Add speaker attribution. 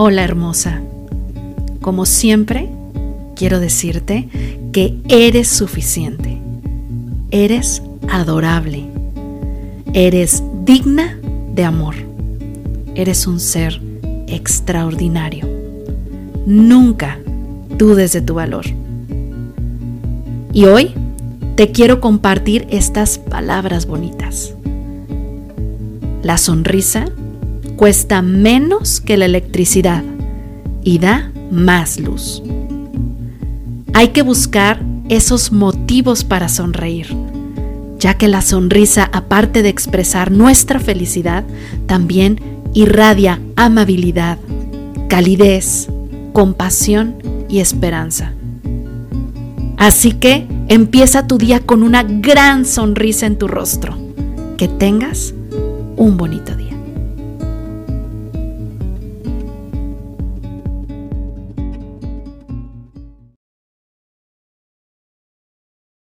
Speaker 1: Hola hermosa. Como siempre, quiero decirte que eres suficiente. Eres adorable. Eres digna de amor. Eres un ser extraordinario. Nunca dudes de tu valor. Y hoy te quiero compartir estas palabras bonitas. La sonrisa cuesta menos que la electricidad y da más luz. Hay que buscar esos motivos para sonreír, ya que la sonrisa, aparte de expresar nuestra felicidad, también irradia amabilidad, calidez, compasión y esperanza. Así que empieza tu día con una gran sonrisa en tu rostro. Que tengas un bonito día.